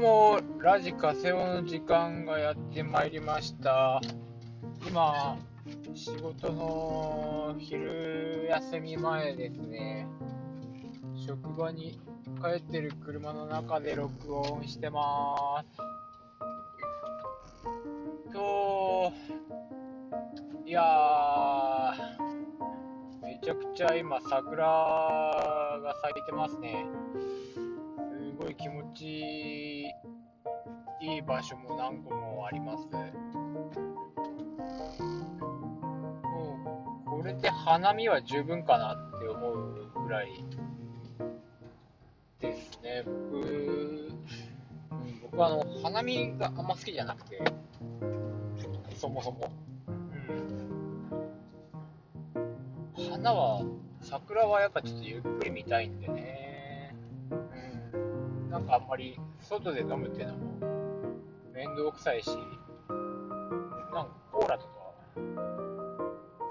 も、ラジカセオの時間がやってまいりました。今、仕事の昼休み前ですね。職場に帰ってる車の中で録音してます。と、いやー、めちゃくちゃ今桜が咲いてますね。すごい気持ちいい場所も何個もあります。もう、これで花見は十分かなって思うぐらいですね。僕、うん僕はあの、花見があんま好きじゃなくて、そもそも。うん。花は、桜はやっぱちょっとゆっくり見たいんでね。うん。なんかあんまり外で飲むっていうのも面倒くさいし、なんかコーラとか、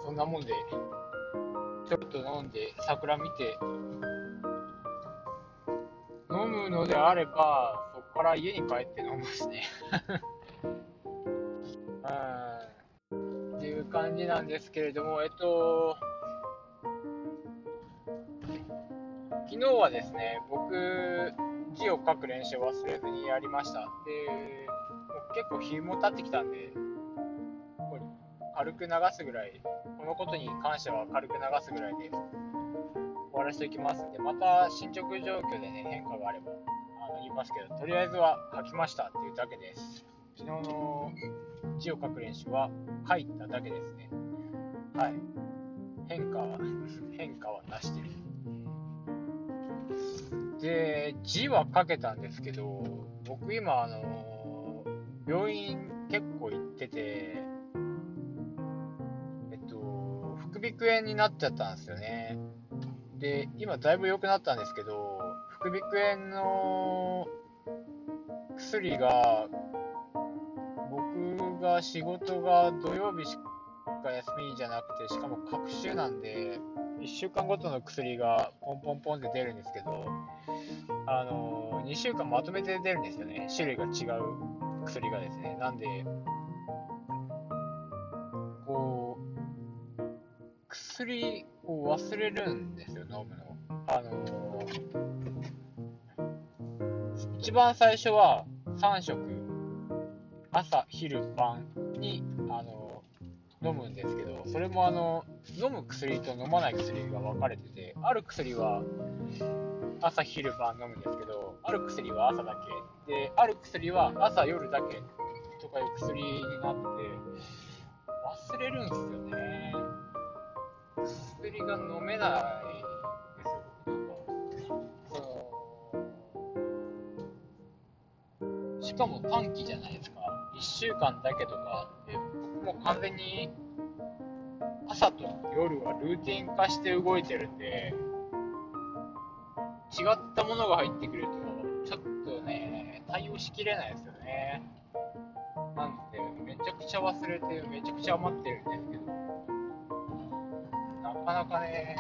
そんなもんで、ちょっと飲んで桜見て、飲むのであれば、そこから家に帰って飲むですね。う ん。っていう感じなんですけれども、えっと、昨日はですね、僕、字を書く練習を忘れずにやりました。で、結構日も経ってきたんで、これ軽く流すぐらい、このことに関しては軽く流すぐらいで終わらせておきますんで、また進捗状況でね、変化があればあの言いますけど、とりあえずは書きましたっていうだけです。昨日の字を書く練習は書いただけですね。はい。変化は、変化はなしてる。で、字は書けたんですけど、僕今、あの、病院結構行ってて、えっと、副鼻腔炎になっちゃったんですよね。で、今だいぶ良くなったんですけど、副鼻腔炎の薬が、僕が仕事が土曜日しか休みじゃなくて、しかも隔週なんで、1週間ごとの薬がポンポンポンって出るんですけど、あの2週間まとめて出るんですよね、種類が違う薬がですね。なんで、こう、薬を忘れるんですよ、飲むの。あの一番最初は3食、朝、昼、晩に、あの飲むんですけど、それもあの、飲む薬と飲まない薬が分かれてて、ある薬は朝、昼、晩飲むんですけど、ある薬は朝だけ、で、ある薬は朝、夜だけとかいう薬になって、忘れるんですよね。薬が飲めないです、なんかしかも短期じゃないですか。1週間だけとかで、僕も完全に朝と夜はルーティン化して動いてるんで、違ったものが入ってくると、ちょっとね、対応しきれないですよね。なんで、めちゃくちゃ忘れて、めちゃくちゃ余ってるんですけど、なかなかね、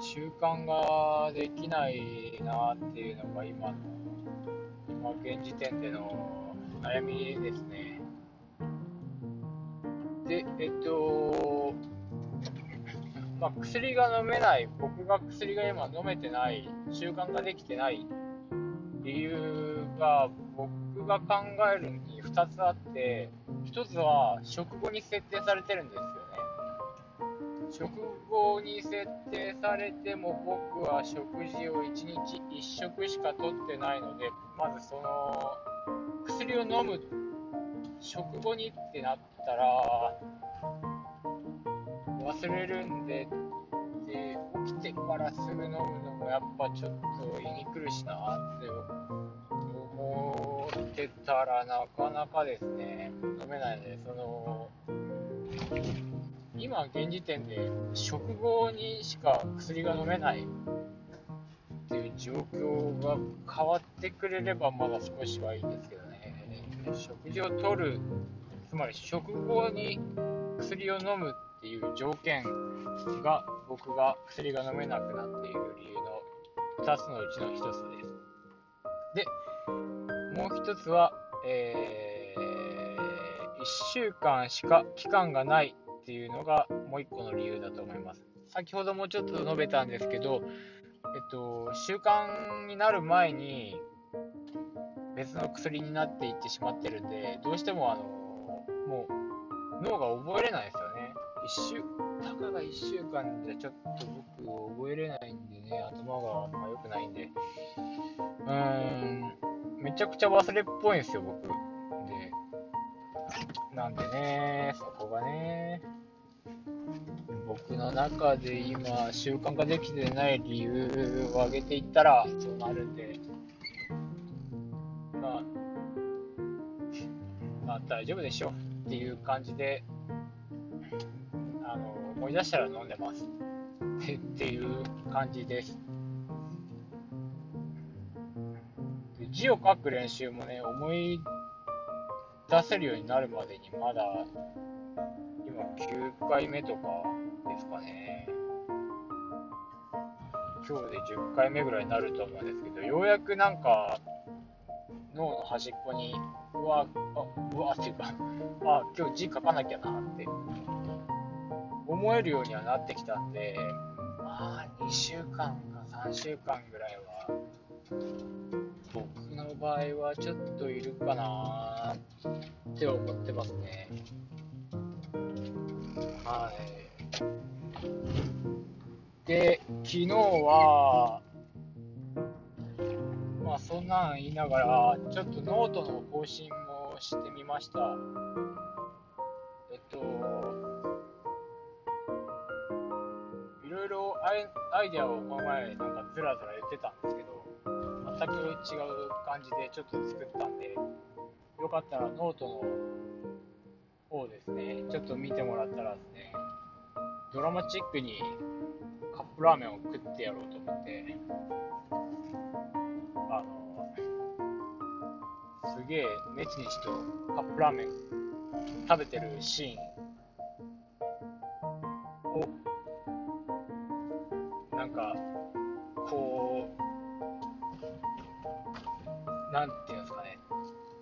習慣ができないなっていうのが今の、今現時点での悩みですね。で、えっと、まあ、薬が飲めない、僕が薬が今飲めてない、習慣ができてない理由が僕が考えるに2つあって、1つは食後に設定されてるんですよね。食後に設定されても僕は食事を1日1食しかとってないので、まずその薬を飲む食後にってなったら忘れるん、からすぐ飲むのもやっぱちょっと言いにくるしなって思ってたらなかなかですね、飲めないので、その、今現時点で食後にしか薬が飲めないっていう状況が変わってくれればまだ少しはいいんですけどね、食事をとる、つまり食後に薬を飲むっていう条件が僕が薬が飲めなくなっている理由の2つのうちの1つです。で、もう一つは、えー、1週間しか期間がないっていうのがもう一個の理由だと思います。先ほどもちょっと述べたんですけど、えっと、習慣になる前に別の薬になっていってしまってるんで、どうしてもあの、もう脳が覚えれないですよ。週、たかが1週間じゃちょっと僕覚えれないんでね、頭がま良くないんで、うーん、めちゃくちゃ忘れっぽいんですよ、僕。で、なんでね、そこがね、僕の中で今、習慣ができてない理由を挙げていったら、そうなるんで、まあ、まあ大丈夫でしょうっていう感じで、思い出したら飲んでます。っていう感じです。で字を書く練習もね、思い出せるようになるまでにまだ、今9回目とかですかね。今日で10回目ぐらいになると思うんですけど、ようやくなんか、脳の端っこに、うわ、あうわっていうか、あ、今日字書かなきゃなって思えるようにはなってきたんで、まあ、2週間か3週間ぐらいは、僕の場合はちょっといるかなって思ってますね。はい。で、昨日は、まあそんなん言いながら、ちょっとノートの更新もしてみました。アイデアをこの前なんかずらずら言ってたんですけど、全く違う感じでちょっと作ったんで、よかったらノートの方ですね、ちょっと見てもらったらですね、ドラマチックにカップラーメンを食ってやろうと思って、あの、すげえネチネチとカップラーメン食べてるシーンか、こう、なんていうんですかね、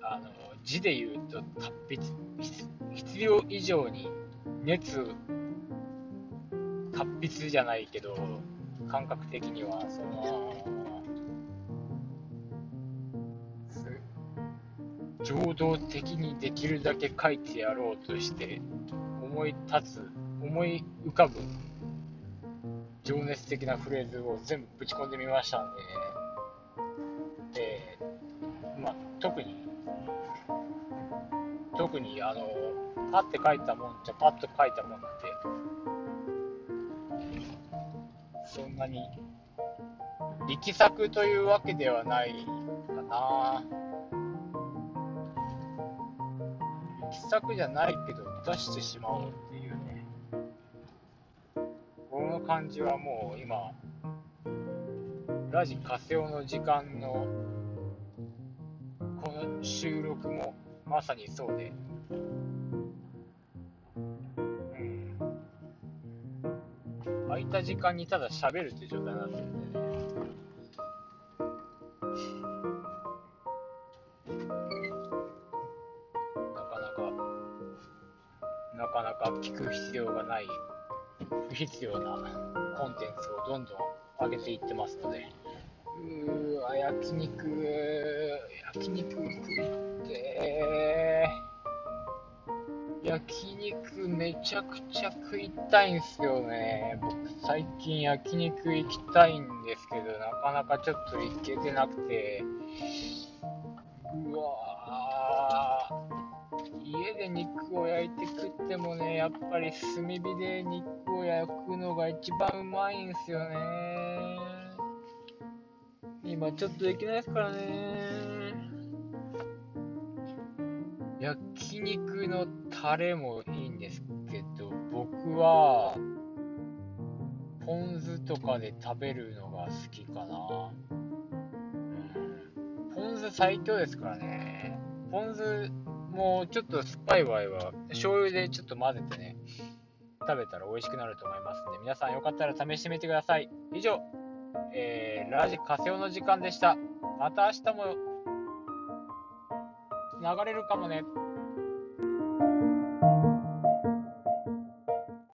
あの、字で言うと達筆、必要以上に熱、達筆じゃないけど、感覚的には、その、す情動的にできるだけ書いてやろうとして、思い立つ、思い浮かぶ情熱的なフレーズを全部ぶち込んでみましたんで、で、まあ、特に、特に、あの、パッて書いたもんじゃパッと書いたもんって、そんなに力作というわけではないかな。力作じゃないけど出してしまう感じはもう今、ラジカセオの時間のこの収録もまさにそうで、うん、空いた時間にただ喋るって状態になってるんでね。なかなか、なかなか聞く必要がない、不必要なコンテンツをどんどん上げていってますので、うーわ、焼肉、焼肉食って、焼肉めちゃくちゃ食いたいんすよね。僕最近焼肉行きたいんですけど、なかなかちょっと行けてなくて、うわー、家で肉を焼いて食ってもね、やっぱり炭火で肉を焼くのが一番うまいんすよね。今ちょっとできないですからね。焼肉のタレもいいんですけど、僕は、ポン酢とかで食べるのが好きかな。うん。ポン酢最強ですからね。ポン酢もうちょっと酸っぱい場合は、醤油でちょっと混ぜてね、食べたら美味しくなると思いますんで、皆さんよかったら試してみてください。以上、えー、ラジカセオの時間でした。また明日も流れるかもね。